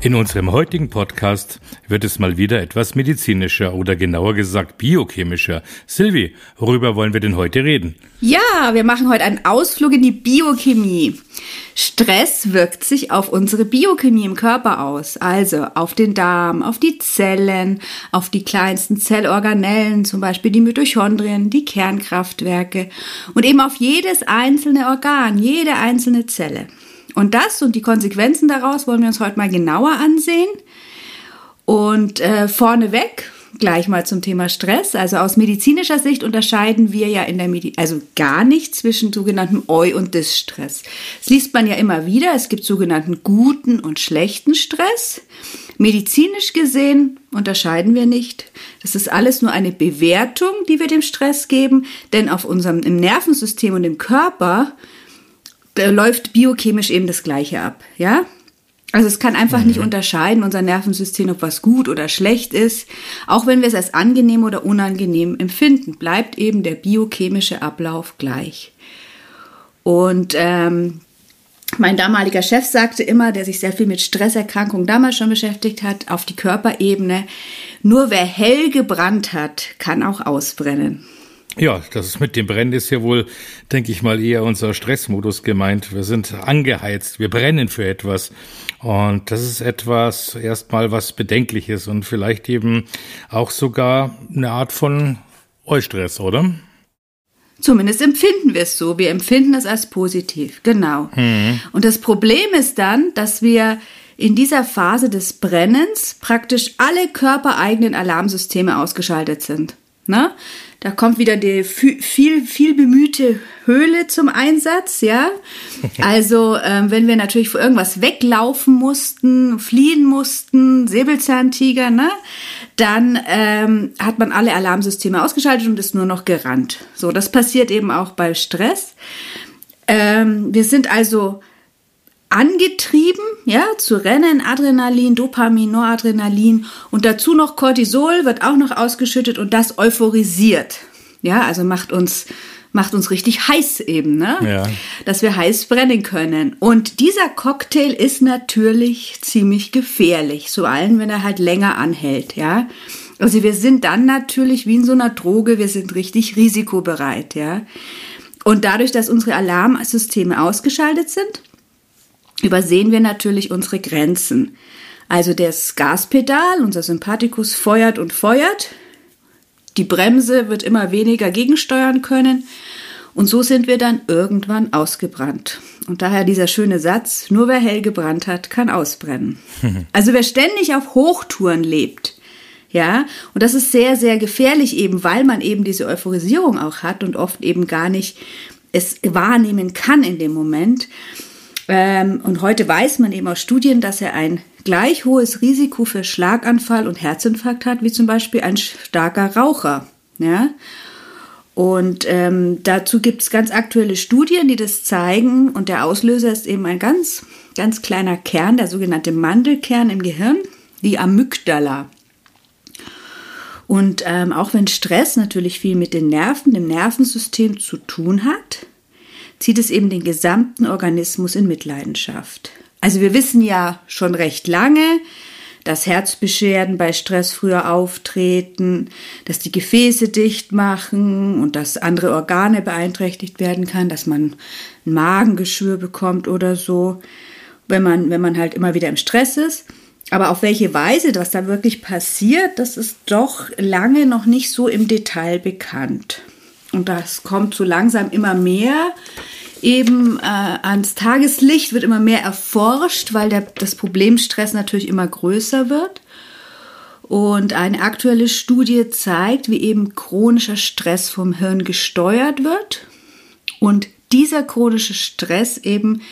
In unserem heutigen Podcast wird es mal wieder etwas medizinischer oder genauer gesagt biochemischer. Silvi, worüber wollen wir denn heute reden? Ja, wir machen heute einen Ausflug in die Biochemie. Stress wirkt sich auf unsere Biochemie im Körper aus, also auf den Darm, auf die Zellen, auf die kleinsten Zellorganellen, zum Beispiel die Mitochondrien, die Kernkraftwerke und eben auf jedes einzelne Organ, jede einzelne Zelle. Und das und die Konsequenzen daraus wollen wir uns heute mal genauer ansehen. Und äh, vorneweg gleich mal zum Thema Stress. Also aus medizinischer Sicht unterscheiden wir ja in der Medi also gar nicht zwischen sogenannten Eu- und Dis-Stress. Das liest man ja immer wieder. Es gibt sogenannten guten und schlechten Stress. Medizinisch gesehen unterscheiden wir nicht. Das ist alles nur eine Bewertung, die wir dem Stress geben, denn auf unserem im Nervensystem und im Körper läuft biochemisch eben das Gleiche ab, ja? Also es kann einfach mhm. nicht unterscheiden, unser Nervensystem, ob was gut oder schlecht ist. Auch wenn wir es als angenehm oder unangenehm empfinden, bleibt eben der biochemische Ablauf gleich. Und ähm, mein damaliger Chef sagte immer, der sich sehr viel mit Stresserkrankungen damals schon beschäftigt hat, auf die Körperebene, nur wer hell gebrannt hat, kann auch ausbrennen. Ja, das ist mit dem Brennen ist ja wohl, denke ich mal, eher unser Stressmodus gemeint. Wir sind angeheizt, wir brennen für etwas. Und das ist etwas erstmal was Bedenkliches und vielleicht eben auch sogar eine Art von Eustress, oder? Zumindest empfinden wir es so. Wir empfinden es als positiv, genau. Mhm. Und das Problem ist dann, dass wir in dieser Phase des Brennens praktisch alle körpereigenen Alarmsysteme ausgeschaltet sind. Ne? Da kommt wieder die viel, viel bemühte Höhle zum Einsatz, ja. Also, ähm, wenn wir natürlich vor irgendwas weglaufen mussten, fliehen mussten, Säbelzahntiger, ne, dann ähm, hat man alle Alarmsysteme ausgeschaltet und ist nur noch gerannt. So, das passiert eben auch bei Stress. Ähm, wir sind also angetrieben, ja, zu Rennen, Adrenalin, Dopamin, Noradrenalin und dazu noch Cortisol wird auch noch ausgeschüttet und das euphorisiert. Ja, also macht uns macht uns richtig heiß eben, ne? Ja. Dass wir heiß brennen können. Und dieser Cocktail ist natürlich ziemlich gefährlich, so allen, wenn er halt länger anhält, ja? Also wir sind dann natürlich wie in so einer Droge, wir sind richtig risikobereit, ja? Und dadurch, dass unsere Alarmsysteme ausgeschaltet sind, übersehen wir natürlich unsere Grenzen. Also das Gaspedal, unser Sympathikus feuert und feuert. Die Bremse wird immer weniger gegensteuern können. Und so sind wir dann irgendwann ausgebrannt. Und daher dieser schöne Satz, nur wer hell gebrannt hat, kann ausbrennen. Also wer ständig auf Hochtouren lebt, ja, und das ist sehr, sehr gefährlich eben, weil man eben diese Euphorisierung auch hat und oft eben gar nicht es wahrnehmen kann in dem Moment. Ähm, und heute weiß man eben aus Studien, dass er ein gleich hohes Risiko für Schlaganfall und Herzinfarkt hat, wie zum Beispiel ein starker Raucher. Ja? Und ähm, dazu gibt es ganz aktuelle Studien, die das zeigen. Und der Auslöser ist eben ein ganz, ganz kleiner Kern, der sogenannte Mandelkern im Gehirn, die Amygdala. Und ähm, auch wenn Stress natürlich viel mit den Nerven, dem Nervensystem zu tun hat, zieht es eben den gesamten Organismus in Mitleidenschaft. Also wir wissen ja schon recht lange, dass Herzbeschwerden bei Stress früher auftreten, dass die Gefäße dicht machen und dass andere Organe beeinträchtigt werden kann, dass man ein Magengeschwür bekommt oder so, wenn man, wenn man halt immer wieder im Stress ist. Aber auf welche Weise was da wirklich passiert, das ist doch lange noch nicht so im Detail bekannt. Und das kommt so langsam immer mehr eben äh, ans Tageslicht, wird immer mehr erforscht, weil der, das Problem Stress natürlich immer größer wird. Und eine aktuelle Studie zeigt, wie eben chronischer Stress vom Hirn gesteuert wird und dieser chronische Stress eben,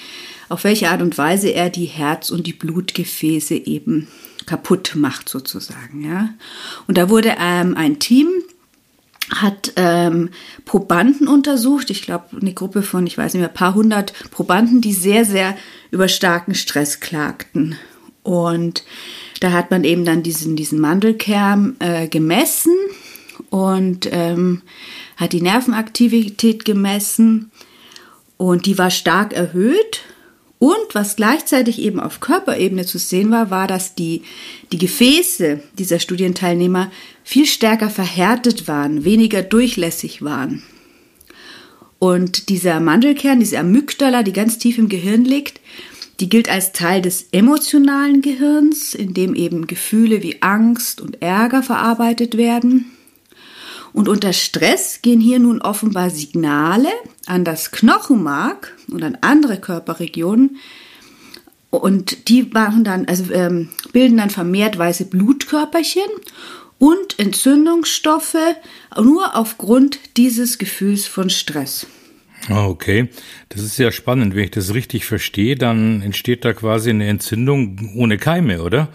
auf welche Art und Weise er die Herz- und die Blutgefäße eben kaputt macht sozusagen. Ja. Und da wurde ähm, ein Team hat ähm, Probanden untersucht, ich glaube eine Gruppe von, ich weiß nicht mehr, paar hundert Probanden, die sehr, sehr über starken Stress klagten. Und da hat man eben dann diesen, diesen Mandelkern äh, gemessen und ähm, hat die Nervenaktivität gemessen und die war stark erhöht. Und was gleichzeitig eben auf Körperebene zu sehen war, war, dass die, die Gefäße dieser Studienteilnehmer viel stärker verhärtet waren, weniger durchlässig waren. Und dieser Mandelkern, diese Amygdala, die ganz tief im Gehirn liegt, die gilt als Teil des emotionalen Gehirns, in dem eben Gefühle wie Angst und Ärger verarbeitet werden. Und unter Stress gehen hier nun offenbar Signale an das Knochenmark und an andere Körperregionen. Und die machen dann, also ähm, bilden dann vermehrt weiße Blutkörperchen und Entzündungsstoffe nur aufgrund dieses Gefühls von Stress. Ah, okay, das ist ja spannend. Wenn ich das richtig verstehe, dann entsteht da quasi eine Entzündung ohne Keime, oder?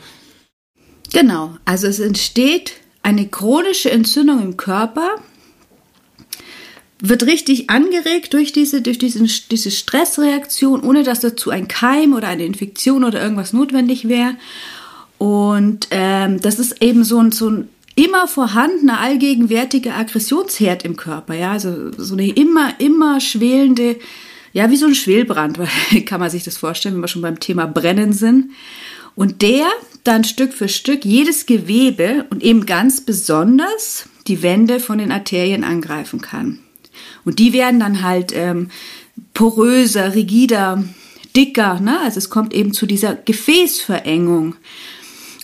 Genau, also es entsteht eine chronische Entzündung im Körper wird richtig angeregt durch diese, durch diesen, diese Stressreaktion, ohne dass dazu ein Keim oder eine Infektion oder irgendwas notwendig wäre. Und ähm, das ist eben so ein, so ein immer vorhandener, allgegenwärtiger Aggressionsherd im Körper. Ja, also so eine immer, immer schwelende, ja, wie so ein Schwelbrand, kann man sich das vorstellen, wenn wir schon beim Thema Brennen sind. Und der dann Stück für Stück jedes Gewebe und eben ganz besonders die Wände von den Arterien angreifen kann. Und die werden dann halt ähm, poröser, rigider, dicker. Ne? Also es kommt eben zu dieser Gefäßverengung.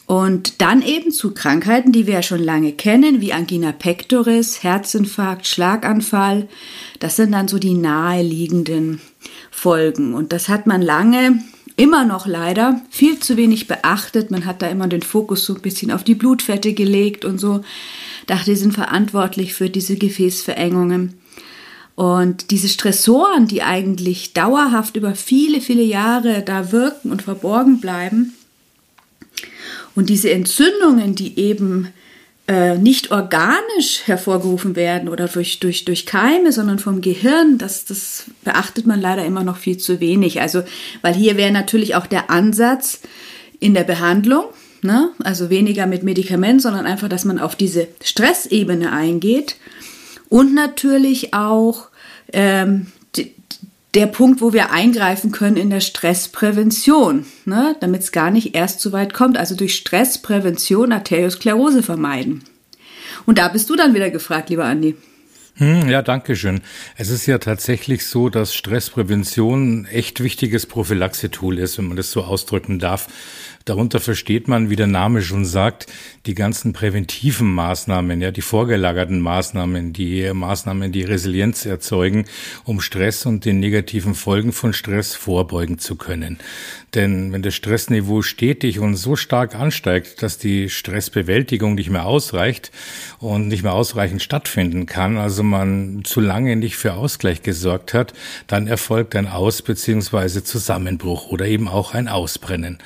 Und dann eben zu Krankheiten, die wir ja schon lange kennen, wie Angina pectoris, Herzinfarkt, Schlaganfall. Das sind dann so die naheliegenden Folgen. Und das hat man lange immer noch leider viel zu wenig beachtet. Man hat da immer den Fokus so ein bisschen auf die Blutfette gelegt und so. Dachte, die sind verantwortlich für diese Gefäßverengungen. Und diese Stressoren, die eigentlich dauerhaft über viele, viele Jahre da wirken und verborgen bleiben, und diese Entzündungen, die eben äh, nicht organisch hervorgerufen werden oder durch, durch, durch Keime, sondern vom Gehirn, das, das beachtet man leider immer noch viel zu wenig. Also, weil hier wäre natürlich auch der Ansatz in der Behandlung, ne? also weniger mit Medikament, sondern einfach, dass man auf diese Stressebene eingeht und natürlich auch ähm, der Punkt, wo wir eingreifen können in der Stressprävention, ne, damit es gar nicht erst so weit kommt. Also durch Stressprävention Arteriosklerose vermeiden. Und da bist du dann wieder gefragt, lieber Andi. Hm, ja, danke schön. Es ist ja tatsächlich so, dass Stressprävention ein echt wichtiges Prophylaxe-Tool ist, wenn man das so ausdrücken darf. Darunter versteht man, wie der Name schon sagt, die ganzen präventiven Maßnahmen, ja, die vorgelagerten Maßnahmen, die Maßnahmen, die Resilienz erzeugen, um Stress und den negativen Folgen von Stress vorbeugen zu können. Denn wenn das Stressniveau stetig und so stark ansteigt, dass die Stressbewältigung nicht mehr ausreicht und nicht mehr ausreichend stattfinden kann, also man zu lange nicht für Ausgleich gesorgt hat, dann erfolgt ein Aus- bzw. Zusammenbruch oder eben auch ein Ausbrennen.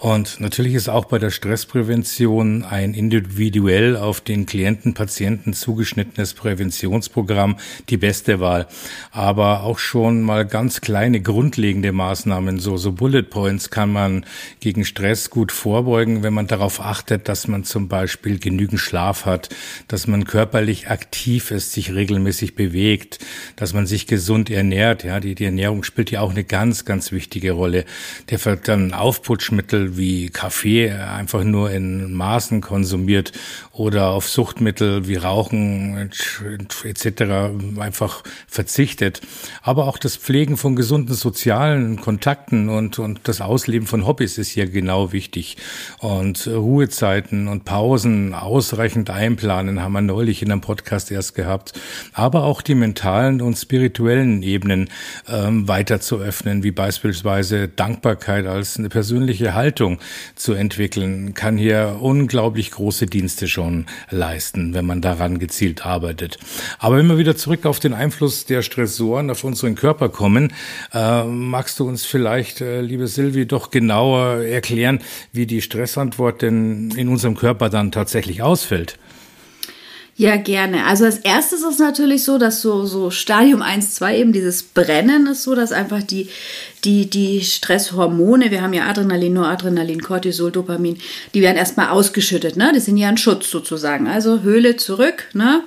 Und natürlich ist auch bei der Stressprävention ein individuell auf den Klienten, Patienten zugeschnittenes Präventionsprogramm die beste Wahl. Aber auch schon mal ganz kleine grundlegende Maßnahmen, so, so Bullet Points kann man gegen Stress gut vorbeugen, wenn man darauf achtet, dass man zum Beispiel genügend Schlaf hat, dass man körperlich aktiv ist, sich regelmäßig bewegt, dass man sich gesund ernährt. Ja, die, die Ernährung spielt ja auch eine ganz, ganz wichtige Rolle. Der dann Aufputschmittel wie Kaffee einfach nur in Maßen konsumiert oder auf Suchtmittel wie Rauchen etc. einfach verzichtet. Aber auch das Pflegen von gesunden sozialen Kontakten und, und das Ausleben von Hobbys ist hier genau wichtig. Und Ruhezeiten und Pausen ausreichend einplanen haben wir neulich in einem Podcast erst gehabt. Aber auch die mentalen und spirituellen Ebenen ähm, weiter zu öffnen, wie beispielsweise Dankbarkeit als eine persönliche Haltung Haltung zu entwickeln, kann hier unglaublich große Dienste schon leisten, wenn man daran gezielt arbeitet. Aber wenn wir wieder zurück auf den Einfluss der Stressoren auf unseren Körper kommen, äh, magst du uns vielleicht, äh, liebe Silvi, doch genauer erklären, wie die Stressantwort denn in unserem Körper dann tatsächlich ausfällt? Ja, gerne. Also als erstes ist natürlich so, dass so, so Stadium 1, 2 eben dieses Brennen ist so, dass einfach die, die, die Stresshormone, wir haben ja Adrenalin, Noradrenalin, Cortisol, Dopamin, die werden erstmal ausgeschüttet, ne? Die sind ja ein Schutz sozusagen. Also Höhle zurück, ne?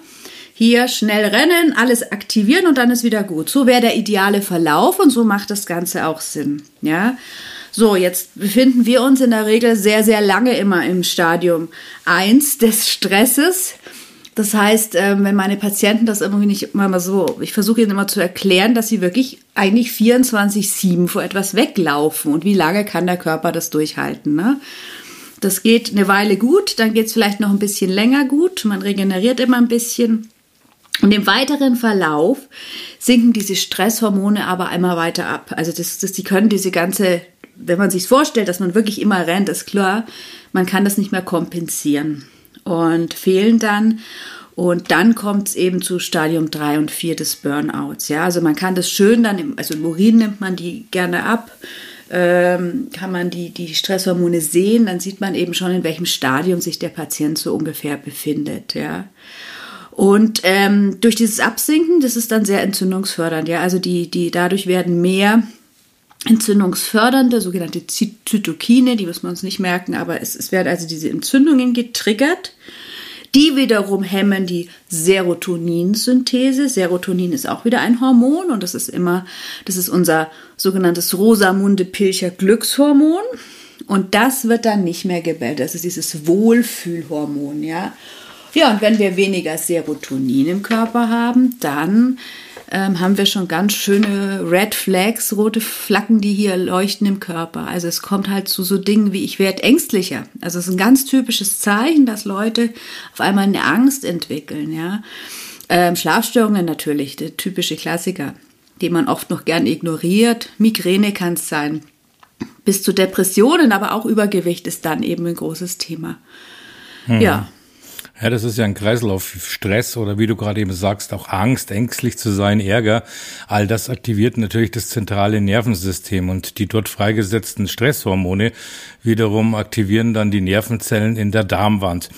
Hier schnell rennen, alles aktivieren und dann ist wieder gut. So wäre der ideale Verlauf und so macht das Ganze auch Sinn, ja? So, jetzt befinden wir uns in der Regel sehr, sehr lange immer im Stadium 1 des Stresses. Das heißt, ähm, wenn meine Patienten das irgendwie nicht mal so, ich versuche ihnen immer zu erklären, dass sie wirklich eigentlich 24-7 vor etwas weglaufen und wie lange kann der Körper das durchhalten. Ne? Das geht eine Weile gut, dann geht es vielleicht noch ein bisschen länger gut, man regeneriert immer ein bisschen. Und im weiteren Verlauf sinken diese Stresshormone aber immer weiter ab. Also das, das, die können diese ganze, wenn man sich vorstellt, dass man wirklich immer rennt, ist klar, man kann das nicht mehr kompensieren und fehlen dann. Und dann kommt es eben zu Stadium 3 und 4 des Burnouts. Ja, also man kann das schön dann, im, also im Urin nimmt man die gerne ab, ähm, kann man die, die Stresshormone sehen, dann sieht man eben schon, in welchem Stadium sich der Patient so ungefähr befindet. Ja. Und ähm, durch dieses Absinken, das ist dann sehr entzündungsfördernd. Ja, also die, die, dadurch werden mehr entzündungsfördernde, sogenannte Zytokine, die müssen wir uns nicht merken, aber es, es werden also diese Entzündungen getriggert. Die wiederum hemmen die Serotoninsynthese. Serotonin ist auch wieder ein Hormon und das ist immer, das ist unser sogenanntes Rosamunde Pilcher Glückshormon. Und das wird dann nicht mehr gebildet. Das ist dieses Wohlfühlhormon, ja. Ja, und wenn wir weniger Serotonin im Körper haben, dann ähm, haben wir schon ganz schöne Red Flags, rote Flaggen, die hier leuchten im Körper. Also es kommt halt zu so Dingen wie ich werde ängstlicher. Also es ist ein ganz typisches Zeichen, dass Leute auf einmal eine Angst entwickeln. Ja, ähm, Schlafstörungen natürlich, der typische Klassiker, den man oft noch gern ignoriert. Migräne kann es sein. Bis zu Depressionen, aber auch Übergewicht ist dann eben ein großes Thema. Hm. Ja. Ja, das ist ja ein Kreislauf. Stress oder wie du gerade eben sagst, auch Angst, ängstlich zu sein, Ärger. All das aktiviert natürlich das zentrale Nervensystem und die dort freigesetzten Stresshormone wiederum aktivieren dann die Nervenzellen in der Darmwand.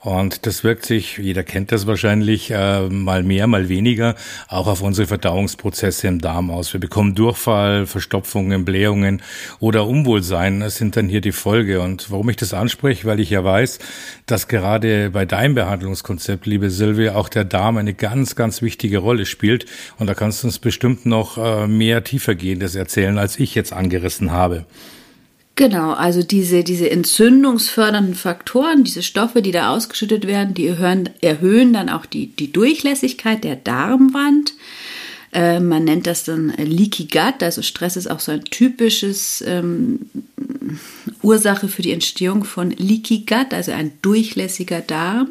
Und das wirkt sich, jeder kennt das wahrscheinlich, äh, mal mehr, mal weniger, auch auf unsere Verdauungsprozesse im Darm aus. Wir bekommen Durchfall, Verstopfungen, Blähungen oder Unwohlsein. Das sind dann hier die Folge. Und warum ich das anspreche, weil ich ja weiß, dass gerade bei deinem Behandlungskonzept, liebe Silvia, auch der Darm eine ganz, ganz wichtige Rolle spielt. Und da kannst du uns bestimmt noch äh, mehr tiefergehendes erzählen, als ich jetzt angerissen habe. Genau, also diese, diese entzündungsfördernden Faktoren, diese Stoffe, die da ausgeschüttet werden, die erhöhen, erhöhen dann auch die, die Durchlässigkeit der Darmwand. Äh, man nennt das dann Leaky Gut, also Stress ist auch so ein typisches ähm, Ursache für die Entstehung von Leaky Gut, also ein durchlässiger Darm.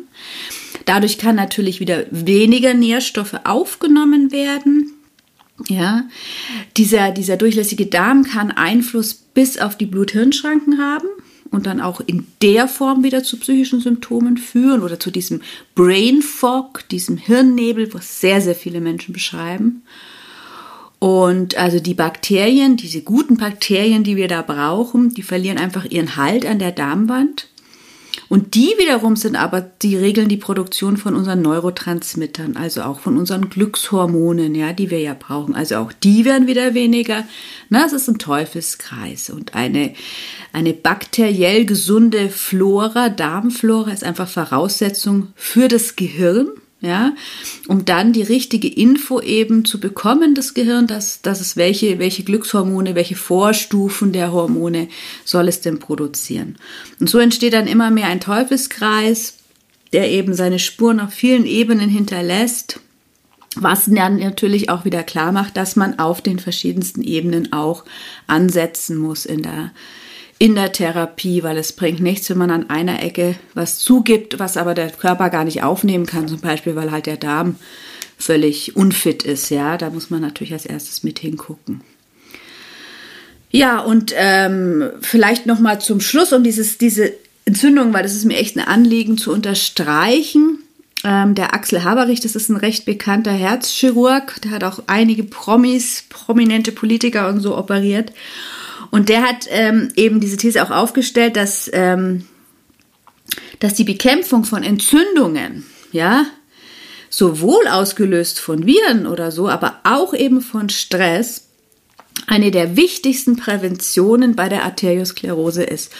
Dadurch kann natürlich wieder weniger Nährstoffe aufgenommen werden. Ja, dieser, dieser durchlässige Darm kann Einfluss bis auf die Blut-Hirn-Schranken haben und dann auch in der Form wieder zu psychischen Symptomen führen oder zu diesem Brain Fog, diesem Hirnnebel, was sehr, sehr viele Menschen beschreiben. Und also die Bakterien, diese guten Bakterien, die wir da brauchen, die verlieren einfach ihren Halt an der Darmwand und die wiederum sind aber, die regeln die Produktion von unseren Neurotransmittern, also auch von unseren Glückshormonen, ja, die wir ja brauchen. Also auch die werden wieder weniger. Na, es ist ein Teufelskreis. Und eine, eine bakteriell gesunde Flora, Darmflora, ist einfach Voraussetzung für das Gehirn ja, um dann die richtige Info eben zu bekommen, das Gehirn, dass, dass es welche, welche Glückshormone, welche Vorstufen der Hormone soll es denn produzieren. Und so entsteht dann immer mehr ein Teufelskreis, der eben seine Spuren auf vielen Ebenen hinterlässt, was dann natürlich auch wieder klar macht, dass man auf den verschiedensten Ebenen auch ansetzen muss in der in der Therapie, weil es bringt nichts, wenn man an einer Ecke was zugibt, was aber der Körper gar nicht aufnehmen kann, zum Beispiel, weil halt der Darm völlig unfit ist. Ja, da muss man natürlich als erstes mit hingucken. Ja, und ähm, vielleicht noch mal zum Schluss, um dieses, diese Entzündung, weil das ist mir echt ein Anliegen zu unterstreichen. Ähm, der Axel Haberich, das ist ein recht bekannter Herzchirurg, der hat auch einige Promis, prominente Politiker und so operiert. Und der hat ähm, eben diese These auch aufgestellt, dass, ähm, dass die Bekämpfung von Entzündungen, ja, sowohl ausgelöst von Viren oder so, aber auch eben von Stress, eine der wichtigsten Präventionen bei der Arteriosklerose ist.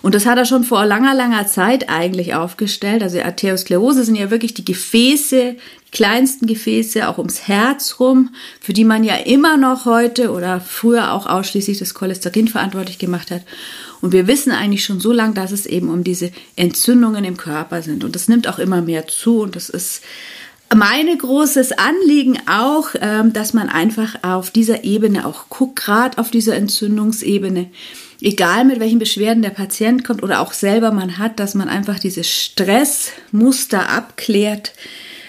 Und das hat er schon vor langer, langer Zeit eigentlich aufgestellt. Also Arteriosklerose sind ja wirklich die Gefäße, kleinsten Gefäße, auch ums Herz rum, für die man ja immer noch heute oder früher auch ausschließlich das Cholesterin verantwortlich gemacht hat. Und wir wissen eigentlich schon so lange, dass es eben um diese Entzündungen im Körper sind. Und das nimmt auch immer mehr zu. Und das ist meine großes Anliegen auch, ähm, dass man einfach auf dieser Ebene auch guckt, gerade auf dieser Entzündungsebene, egal mit welchen Beschwerden der Patient kommt oder auch selber man hat, dass man einfach dieses Stressmuster abklärt,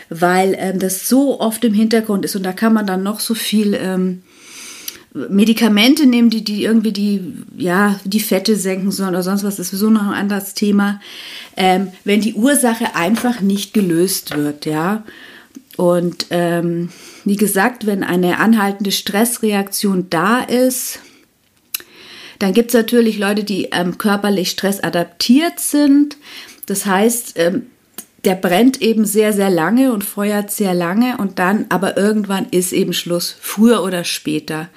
weil ähm, das so oft im Hintergrund ist und da kann man dann noch so viel ähm, Medikamente nehmen, die, die irgendwie die, ja, die Fette senken sollen oder sonst was, das ist sowieso noch ein anderes Thema, ähm, wenn die Ursache einfach nicht gelöst wird, ja. Und ähm, wie gesagt, wenn eine anhaltende Stressreaktion da ist, dann gibt es natürlich Leute, die ähm, körperlich stressadaptiert sind. Das heißt, ähm, der brennt eben sehr, sehr lange und feuert sehr lange und dann, aber irgendwann ist eben Schluss, früher oder später.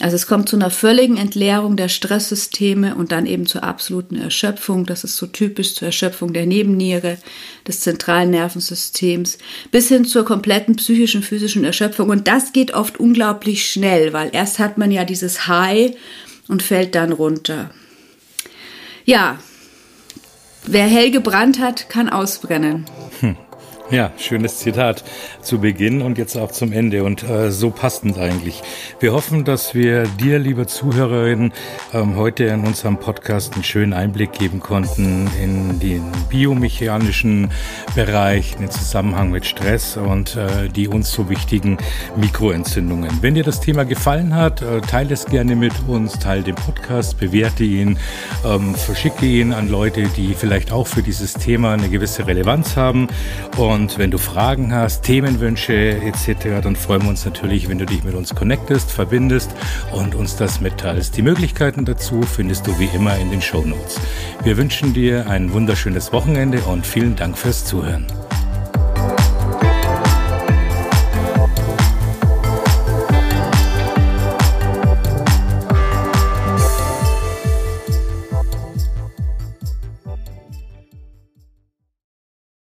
Also es kommt zu einer völligen Entleerung der Stresssysteme und dann eben zur absoluten Erschöpfung. Das ist so typisch zur Erschöpfung der Nebenniere, des zentralen Nervensystems, bis hin zur kompletten psychischen, physischen Erschöpfung. Und das geht oft unglaublich schnell, weil erst hat man ja dieses High und fällt dann runter. Ja, wer hell gebrannt hat, kann ausbrennen. Ja, schönes Zitat zu Beginn und jetzt auch zum Ende und äh, so passend eigentlich. Wir hoffen, dass wir dir, liebe Zuhörerin, ähm, heute in unserem Podcast einen schönen Einblick geben konnten in den biomechanischen Bereich, den Zusammenhang mit Stress und äh, die uns so wichtigen Mikroentzündungen. Wenn dir das Thema gefallen hat, äh, teile es gerne mit uns, teile den Podcast, bewerte ihn, ähm, verschicke ihn an Leute, die vielleicht auch für dieses Thema eine gewisse Relevanz haben und und wenn du Fragen hast, Themenwünsche etc., dann freuen wir uns natürlich, wenn du dich mit uns connectest, verbindest und uns das mitteilst. Die Möglichkeiten dazu findest du wie immer in den Show Notes. Wir wünschen dir ein wunderschönes Wochenende und vielen Dank fürs Zuhören.